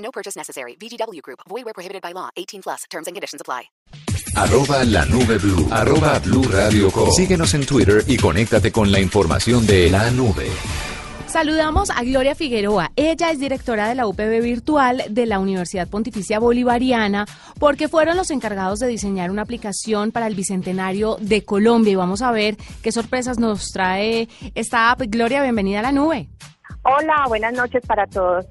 No purchase necessary. VGW Group. Void where prohibited by law. 18 plus. Terms and conditions apply. Arroba la nube blue. Arroba blue radio com. Síguenos en Twitter y conéctate con la información de la nube. Saludamos a Gloria Figueroa. Ella es directora de la UPB Virtual de la Universidad Pontificia Bolivariana porque fueron los encargados de diseñar una aplicación para el Bicentenario de Colombia y vamos a ver qué sorpresas nos trae esta app. Gloria, bienvenida a la nube. Hola, buenas noches para todos.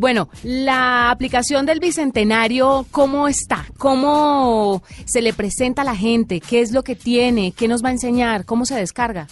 Bueno, la aplicación del Bicentenario, ¿cómo está? ¿Cómo se le presenta a la gente? ¿Qué es lo que tiene? ¿Qué nos va a enseñar? ¿Cómo se descarga?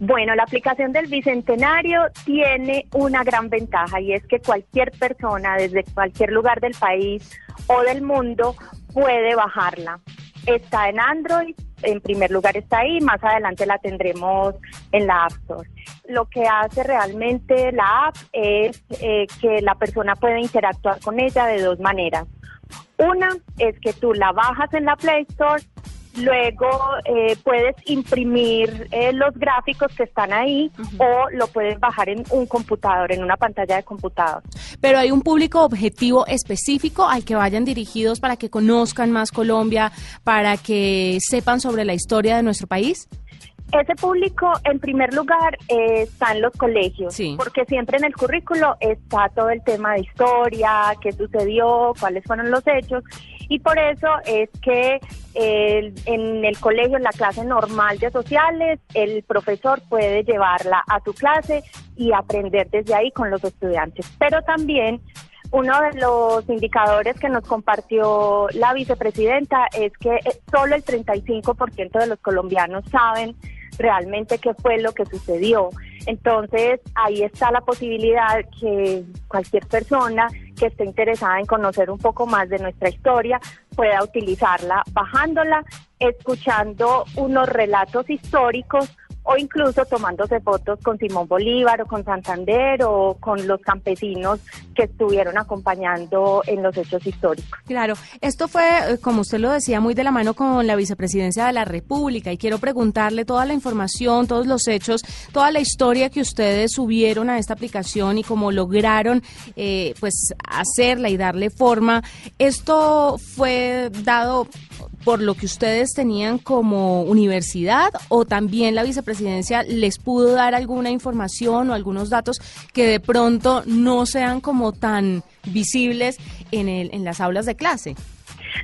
Bueno, la aplicación del Bicentenario tiene una gran ventaja y es que cualquier persona desde cualquier lugar del país o del mundo puede bajarla. Está en Android, en primer lugar está ahí, más adelante la tendremos en la App Store. Lo que hace realmente la app es eh, que la persona puede interactuar con ella de dos maneras. Una es que tú la bajas en la Play Store Luego eh, puedes imprimir eh, los gráficos que están ahí o lo puedes bajar en un computador, en una pantalla de computador. Pero hay un público objetivo específico al que vayan dirigidos para que conozcan más Colombia, para que sepan sobre la historia de nuestro país. Ese público, en primer lugar, eh, está en los colegios, porque siempre en el currículo está todo el tema de historia, qué sucedió, cuáles fueron los hechos, y por eso es que en el colegio, en la clase normal de sociales, el profesor puede llevarla a su clase y aprender desde ahí con los estudiantes. Pero también uno de los indicadores que nos compartió la vicepresidenta es que eh, solo el 35% de los colombianos saben realmente qué fue lo que sucedió. Entonces, ahí está la posibilidad que cualquier persona que esté interesada en conocer un poco más de nuestra historia pueda utilizarla bajándola, escuchando unos relatos históricos o incluso tomándose fotos con Simón Bolívar o con Santander o con los campesinos que estuvieron acompañando en los hechos históricos. Claro, esto fue, eh, como usted lo decía, muy de la mano con la vicepresidencia de la República y quiero preguntarle toda la información, todos los hechos, toda la historia que ustedes subieron a esta aplicación y cómo lograron eh, pues hacerla y darle forma. ¿Esto fue dado por lo que ustedes tenían como universidad o también la vicepresidencia les pudo dar alguna información o algunos datos que de pronto no sean como tan visibles en, el, en las aulas de clase?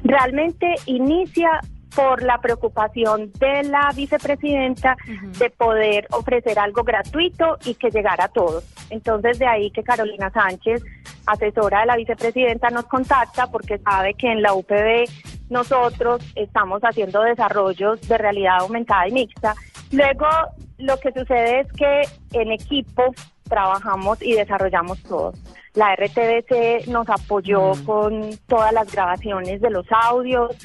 Realmente inicia por la preocupación de la vicepresidenta de poder ofrecer algo gratuito y que llegara a todos. Entonces de ahí que Carolina Sánchez, asesora de la vicepresidenta, nos contacta porque sabe que en la UPB nosotros estamos haciendo desarrollos de realidad aumentada y mixta. Luego, lo que sucede es que en equipo trabajamos y desarrollamos todo. La RTBC nos apoyó mm. con todas las grabaciones de los audios,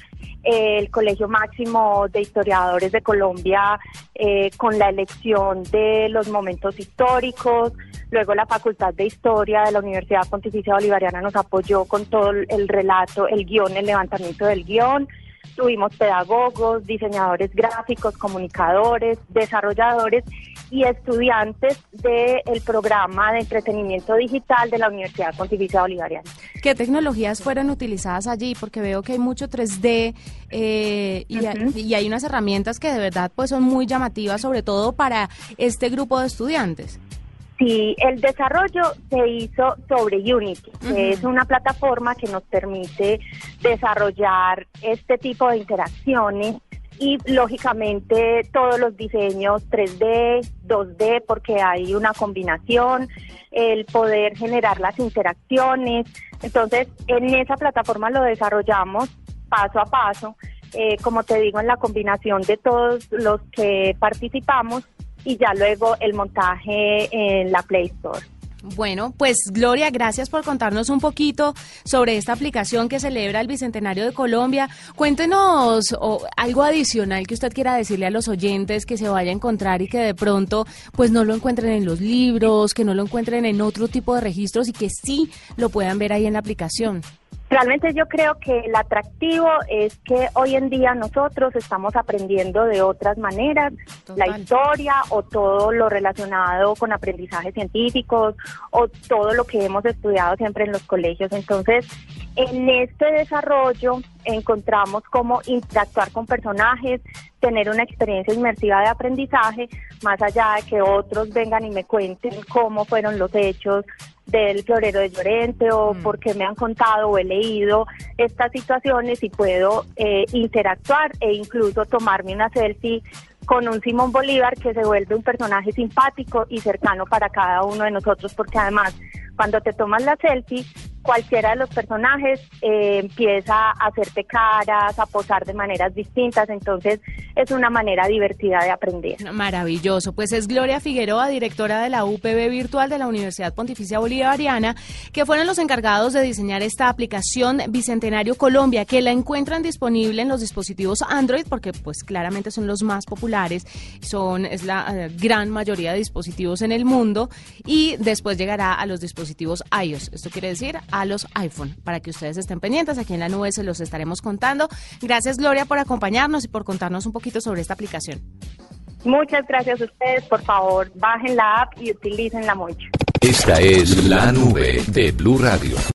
el Colegio Máximo de Historiadores de Colombia eh, con la elección de los momentos históricos, Luego la Facultad de Historia de la Universidad Pontificia Bolivariana nos apoyó con todo el relato, el guion, el levantamiento del guion. Tuvimos pedagogos, diseñadores gráficos, comunicadores, desarrolladores y estudiantes del programa de entretenimiento digital de la Universidad Pontificia Bolivariana. ¿Qué tecnologías fueron utilizadas allí? Porque veo que hay mucho 3D eh, y, y, hay unas herramientas que de verdad pues son muy llamativas, sobre todo para este grupo de estudiantes. Sí, el desarrollo se hizo sobre Unity, que es una plataforma que nos permite desarrollar este tipo de interacciones y lógicamente todos los diseños 3D, 2D, porque hay una combinación, el poder generar las interacciones. Entonces, en esa plataforma lo desarrollamos paso a paso, eh, como te digo, en la combinación de todos los que participamos y ya luego el montaje en la Play Store. Bueno, pues Gloria, gracias por contarnos un poquito sobre esta aplicación que celebra el Bicentenario de Colombia. Cuéntenos algo adicional que usted quiera decirle a los oyentes que se vaya a encontrar y que de pronto pues no lo encuentren en los libros, que no lo encuentren en otro tipo de registros y que sí lo puedan ver ahí en la aplicación. Realmente yo creo que el atractivo es que hoy en día nosotros estamos aprendiendo de otras maneras la historia o todo lo relacionado con aprendizajes científicos o todo lo que hemos estudiado siempre en los colegios. Entonces, en este desarrollo encontramos cómo interactuar con personajes, tener una experiencia inmersiva de aprendizaje, más allá de que otros vengan y me cuenten cómo fueron los hechos del florero de Llorente o mm. porque me han contado o he leído estas situaciones y puedo eh, interactuar e incluso tomarme una selfie con un Simón Bolívar que se vuelve un personaje simpático y cercano para cada uno de nosotros porque además cuando te tomas la selfie cualquiera de los personajes eh, empieza a hacerte caras, a posar de maneras distintas, entonces es una manera divertida de aprender. Maravilloso, pues es Gloria Figueroa, directora de la UPB Virtual de la Universidad Pontificia Bolivariana, que fueron los encargados de diseñar esta aplicación Bicentenario Colombia, que la encuentran disponible en los dispositivos Android, porque pues claramente son los más populares, son es la eh, gran mayoría de dispositivos en el mundo, y después llegará a los dispositivos iOS. Esto quiere decir a los iPhone, para que ustedes estén pendientes. Aquí en la nube se los estaremos contando. Gracias, Gloria, por acompañarnos y por contarnos un poquito sobre esta aplicación. Muchas gracias a ustedes. Por favor, bajen la app y utilicen la mucho. Esta es la nube de Blue Radio.